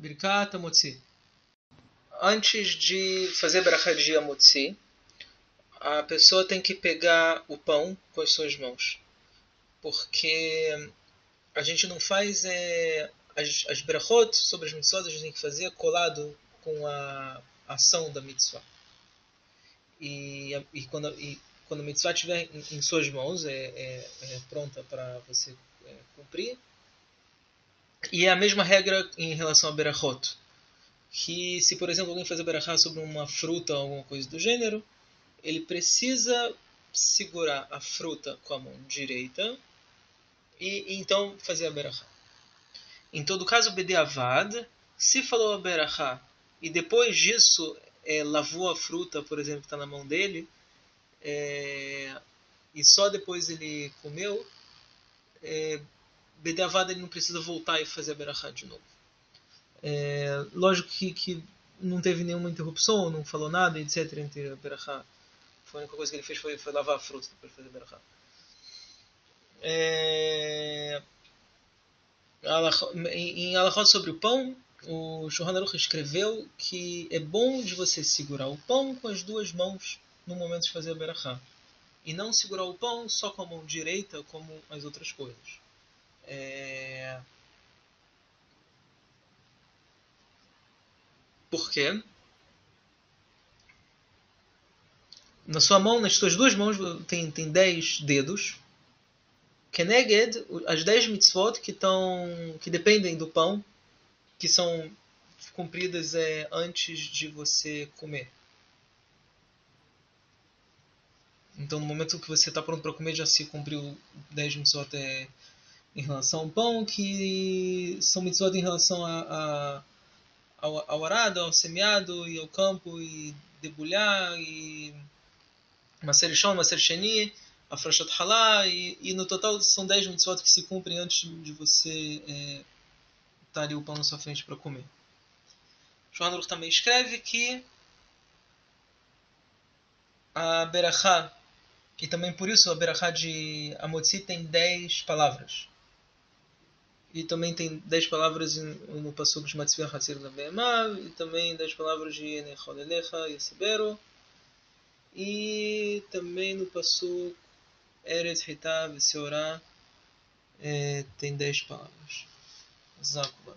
Birkat Amotzi. Antes de fazer Berachá de Amotzi, a pessoa tem que pegar o pão com as suas mãos. Porque a gente não faz é, as, as sobre as mitzvot, a gente tem que fazer colado com a ação da mitzvah. E, e, quando, e quando a mitzvah estiver em, em suas mãos, é, é, é pronta para você é, cumprir. E é a mesma regra em relação a berachot. Que se, por exemplo, alguém fazer berachá sobre uma fruta ou alguma coisa do gênero, ele precisa segurar a fruta com a mão direita e, e então fazer a berachá. Em todo caso, Bedeavad, se falou a berachá e depois disso é, lavou a fruta, por exemplo, que está na mão dele, é, e só depois ele comeu, é, Bedeavad ele não precisa voltar e fazer a berachá de novo. É, lógico que, que não teve nenhuma interrupção, não falou nada, etc. entre a berachá. A única coisa que ele fez foi, foi lavar a fruta depois de fazer a berachá. É, em Alachot sobre o pão, o Shulchan Aruch escreveu que é bom de você segurar o pão com as duas mãos no momento de fazer a berachá. E não segurar o pão só com a mão direita, como as outras coisas. É... Por quê? Na sua mão, nas suas duas mãos, tem, tem dez dedos. Keneged, as 10 mitzvot que, tão, que dependem do pão, que são cumpridas é, antes de você comer. Então, no momento que você está pronto para comer, já se cumpriu 10 mitzvot é, em relação ao pão, que são mitzvot em relação a, a, ao, ao arado, ao semeado e ao campo, e debulhar, e Maser Shon, Maser Sheni, a Frashat Halá, e, e, no total são 10 mitzvot que se cumprem antes de você é, estar ali o pão na sua frente para comer. João também escreve que a Berachá, e também por isso a Berachá de Amotzi tem 10 palavras. E também tem 10 palavras no Passuco de Matzvah Hatzir da e também 10 palavras de Enechol Elecha Sebero. E também no Passuco Eretz Hitav Seorá é, tem 10 palavras. Zaku.